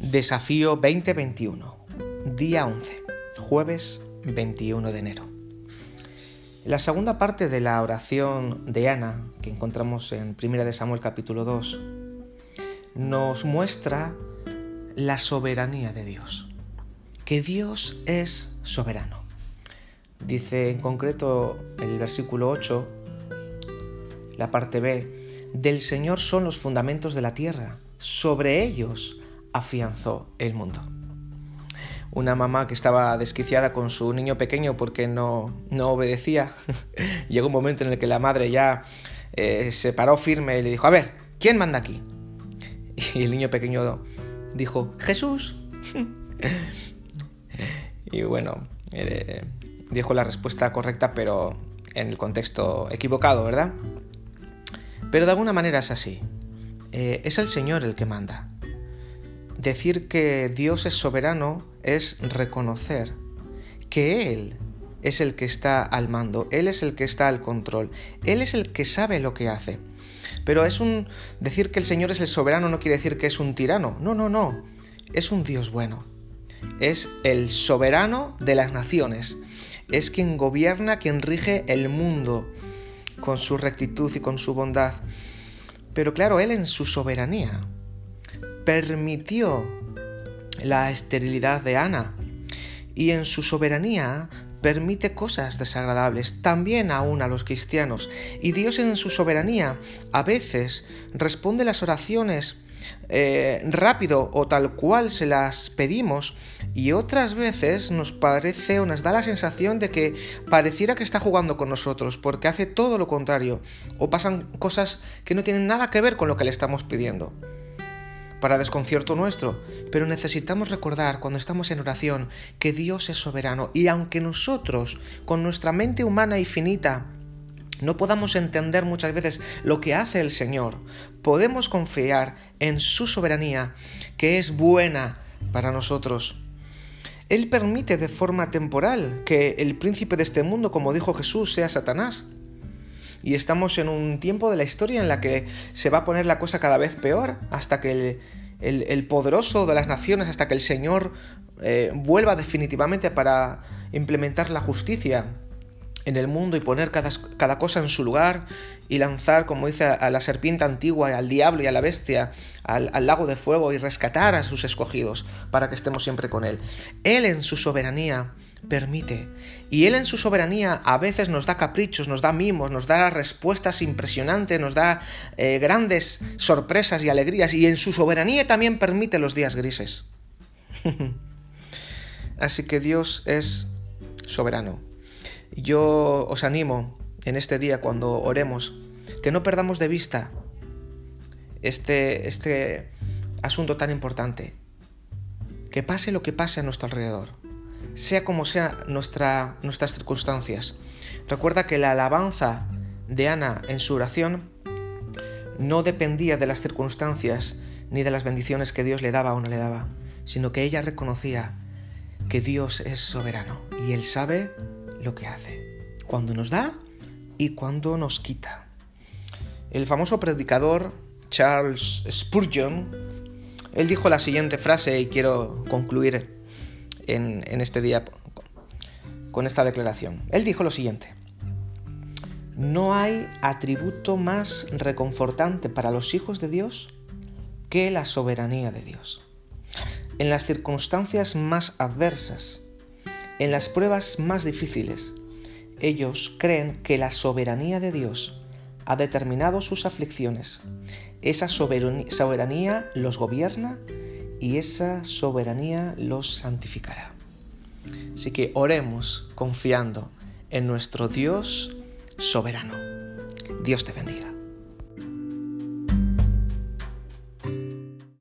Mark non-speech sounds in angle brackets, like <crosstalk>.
Desafío 2021, día 11, jueves 21 de enero. La segunda parte de la oración de Ana, que encontramos en 1 de Samuel capítulo 2, nos muestra la soberanía de Dios, que Dios es soberano. Dice en concreto el versículo 8, la parte B, del Señor son los fundamentos de la tierra, sobre ellos afianzó el mundo. Una mamá que estaba desquiciada con su niño pequeño porque no, no obedecía, <laughs> llegó un momento en el que la madre ya eh, se paró firme y le dijo, a ver, ¿quién manda aquí? <laughs> Y el niño pequeño dijo, Jesús. <laughs> y bueno, eh, dijo la respuesta correcta, pero en el contexto equivocado, ¿verdad? Pero de alguna manera es así. Eh, es el Señor el que manda. Decir que Dios es soberano es reconocer que Él es el que está al mando, Él es el que está al control, Él es el que sabe lo que hace. Pero es un decir que el Señor es el soberano no quiere decir que es un tirano. No, no, no. Es un Dios bueno. Es el soberano de las naciones. Es quien gobierna, quien rige el mundo con su rectitud y con su bondad. Pero claro, Él en su soberanía permitió la esterilidad de Ana. Y en su soberanía permite cosas desagradables también aún a los cristianos. Y Dios en su soberanía a veces responde las oraciones eh, rápido o tal cual se las pedimos y otras veces nos parece o nos da la sensación de que pareciera que está jugando con nosotros porque hace todo lo contrario o pasan cosas que no tienen nada que ver con lo que le estamos pidiendo para desconcierto nuestro, pero necesitamos recordar cuando estamos en oración que Dios es soberano y aunque nosotros, con nuestra mente humana y finita, no podamos entender muchas veces lo que hace el Señor, podemos confiar en su soberanía, que es buena para nosotros. Él permite de forma temporal que el príncipe de este mundo, como dijo Jesús, sea Satanás y estamos en un tiempo de la historia en la que se va a poner la cosa cada vez peor hasta que el, poderoso de las naciones, hasta que el Señor eh, vuelva definitivamente para implementar la justicia en el mundo y poner cada, cada, cosa en su lugar y lanzar, como dice, a la serpiente antigua, al diablo y a la bestia al, lago de fuego y rescatar a sus escogidos para que estemos siempre con Él. Él en su soberanía permite. Y Él en su soberanía a veces nos da caprichos, nos da mimos, nos da respuestas impresionantes, nos da eh, grandes sorpresas y alegrías. Y en su soberanía también permite los días grises. <laughs> Así que Dios es soberano. Yo os animo en este día cuando oremos que no perdamos de vista este, este asunto tan importante. Que pase lo que pase a nuestro alrededor sea como sea nuestra, nuestras circunstancias. Recuerda que la alabanza de Ana en su oración no dependía de las circunstancias ni de las bendiciones que Dios le daba o no le daba, sino que ella reconocía que Dios es soberano y Él sabe lo que hace, cuando nos da y cuando nos quita. El famoso predicador Charles Spurgeon, él dijo la siguiente frase y quiero concluir en, este día con esta declaración. Él dijo lo siguiente. No hay atributo más reconfortante para los hijos de Dios que la soberanía de Dios. En las circunstancias más adversas, en las pruebas más difíciles, ellos creen que la soberanía de Dios ha determinado sus aflicciones. Esa soberanía los gobierna y esa soberanía los santificará. Así que oremos confiando en nuestro Dios soberano. Dios te bendiga.